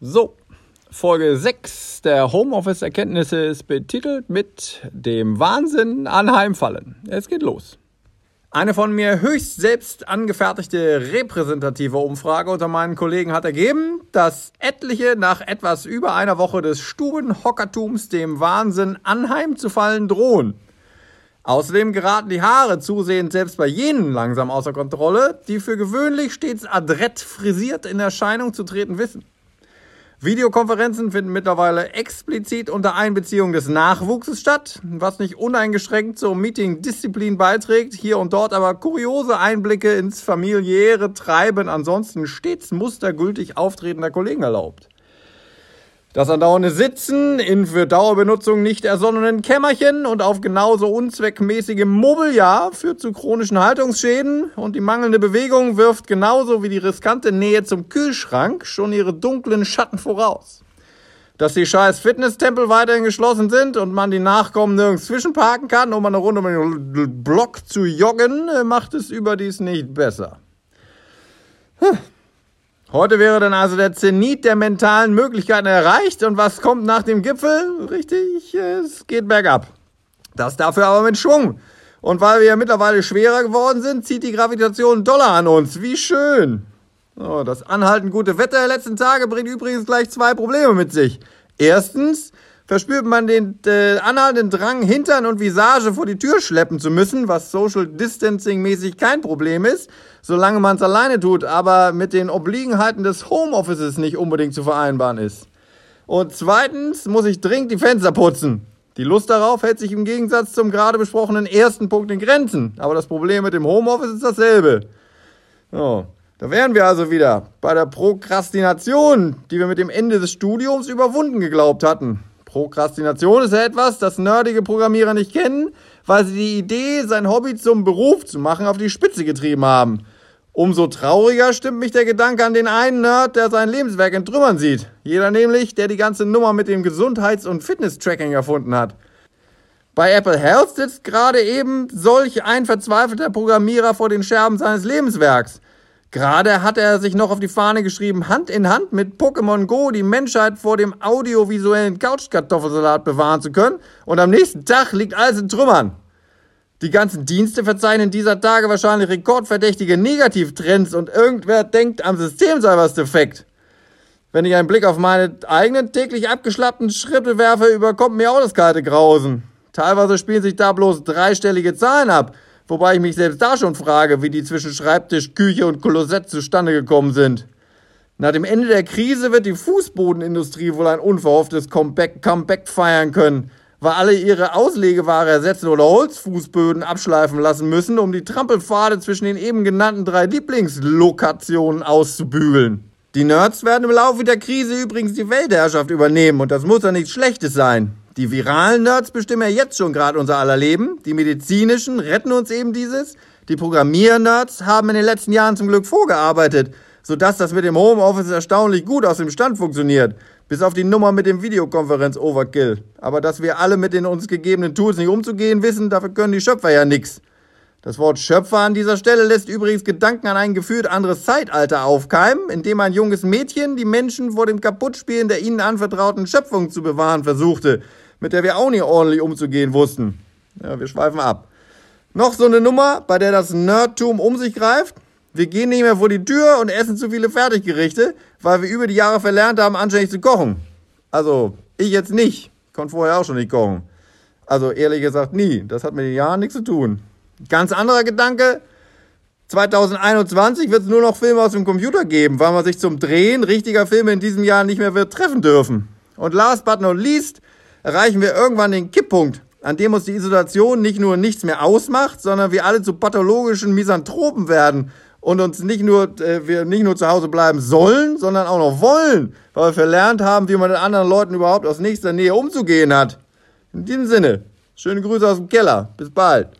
So, Folge 6 der Homeoffice-Erkenntnisse ist betitelt mit dem Wahnsinn an Heimfallen. Es geht los. Eine von mir höchst selbst angefertigte repräsentative Umfrage unter meinen Kollegen hat ergeben, dass etliche nach etwas über einer Woche des Stubenhockertums dem Wahnsinn anheimzufallen drohen. Außerdem geraten die Haare zusehends selbst bei jenen langsam außer Kontrolle, die für gewöhnlich stets adrett frisiert in Erscheinung zu treten wissen. Videokonferenzen finden mittlerweile explizit unter Einbeziehung des Nachwuchses statt, was nicht uneingeschränkt zur Meeting-Disziplin beiträgt, hier und dort aber kuriose Einblicke ins familiäre Treiben ansonsten stets mustergültig auftretender Kollegen erlaubt. Das andauernde Sitzen in für Dauerbenutzung nicht ersonnenen Kämmerchen und auf genauso unzweckmäßigem Mobiliar führt zu chronischen Haltungsschäden und die mangelnde Bewegung wirft genauso wie die riskante Nähe zum Kühlschrank schon ihre dunklen Schatten voraus. Dass die scheiß Fitnesstempel weiterhin geschlossen sind und man die Nachkommen nirgends zwischenparken kann, um eine Runde um den Block zu joggen, macht es überdies nicht besser. Hm. Heute wäre dann also der Zenit der mentalen Möglichkeiten erreicht. Und was kommt nach dem Gipfel? Richtig, es geht bergab. Das dafür aber mit Schwung. Und weil wir ja mittlerweile schwerer geworden sind, zieht die Gravitation doller an uns. Wie schön. Oh, das anhaltend gute Wetter der letzten Tage bringt übrigens gleich zwei Probleme mit sich. Erstens, verspürt man den äh, anhaltenden Drang, Hintern und Visage vor die Tür schleppen zu müssen, was Social Distancing mäßig kein Problem ist, solange man es alleine tut, aber mit den Obliegenheiten des Homeoffices nicht unbedingt zu vereinbaren ist. Und zweitens muss ich dringend die Fenster putzen. Die Lust darauf hält sich im Gegensatz zum gerade besprochenen ersten Punkt in Grenzen. Aber das Problem mit dem Homeoffice ist dasselbe. So, da wären wir also wieder bei der Prokrastination, die wir mit dem Ende des Studiums überwunden geglaubt hatten. Prokrastination ist ja etwas, das nerdige Programmierer nicht kennen, weil sie die Idee, sein Hobby zum Beruf zu machen, auf die Spitze getrieben haben. Umso trauriger stimmt mich der Gedanke an den einen Nerd, der sein Lebenswerk in Trümmern sieht. Jeder nämlich, der die ganze Nummer mit dem Gesundheits- und Fitness-Tracking erfunden hat. Bei Apple Health sitzt gerade eben solch ein verzweifelter Programmierer vor den Scherben seines Lebenswerks. Gerade hat er sich noch auf die Fahne geschrieben, Hand in Hand mit Pokémon Go die Menschheit vor dem audiovisuellen Couchkartoffelsalat bewahren zu können. Und am nächsten Tag liegt alles in Trümmern. Die ganzen Dienste verzeichnen dieser Tage wahrscheinlich rekordverdächtige Negativtrends und irgendwer denkt, am System sei was defekt. Wenn ich einen Blick auf meine eigenen täglich abgeschlappten Schritte werfe, überkommt mir auch das kalte Grausen. Teilweise spielen sich da bloß dreistellige Zahlen ab Wobei ich mich selbst da schon frage, wie die zwischen Schreibtisch, Küche und Klosett zustande gekommen sind. Nach dem Ende der Krise wird die Fußbodenindustrie wohl ein unverhofftes Comeback, Comeback feiern können, weil alle ihre Auslegeware ersetzen oder Holzfußböden abschleifen lassen müssen, um die Trampelpfade zwischen den eben genannten drei Lieblingslokationen auszubügeln. Die Nerds werden im Laufe der Krise übrigens die Weltherrschaft übernehmen und das muss ja nichts Schlechtes sein. Die viralen Nerds bestimmen ja jetzt schon gerade unser aller Leben. Die medizinischen retten uns eben dieses. Die Programmier-Nerds haben in den letzten Jahren zum Glück vorgearbeitet, sodass das mit dem Homeoffice erstaunlich gut aus dem Stand funktioniert. Bis auf die Nummer mit dem Videokonferenz-Overkill. Aber dass wir alle mit den uns gegebenen Tools nicht umzugehen wissen, dafür können die Schöpfer ja nix. Das Wort Schöpfer an dieser Stelle lässt übrigens Gedanken an ein gefühlt anderes Zeitalter aufkeimen, in dem ein junges Mädchen die Menschen vor dem Kaputtspielen der ihnen anvertrauten Schöpfung zu bewahren versuchte mit der wir auch nicht ordentlich umzugehen wussten. Ja, wir schweifen ab. Noch so eine Nummer, bei der das Nerdtum um sich greift. Wir gehen nicht mehr vor die Tür und essen zu viele Fertiggerichte, weil wir über die Jahre verlernt haben, anständig zu kochen. Also, ich jetzt nicht. Konnte vorher auch schon nicht kochen. Also, ehrlich gesagt, nie. Das hat mit den Jahren nichts zu tun. Ganz anderer Gedanke. 2021 wird es nur noch Filme aus dem Computer geben, weil man sich zum Drehen richtiger Filme in diesem Jahr nicht mehr wird treffen dürfen. Und last but not least, erreichen wir irgendwann den Kipppunkt, an dem uns die Isolation nicht nur nichts mehr ausmacht, sondern wir alle zu pathologischen Misanthropen werden und uns nicht nur, äh, wir nicht nur zu Hause bleiben sollen, sondern auch noch wollen, weil wir verlernt haben, wie man mit anderen Leuten überhaupt aus nächster Nähe umzugehen hat. In diesem Sinne, schöne Grüße aus dem Keller. Bis bald.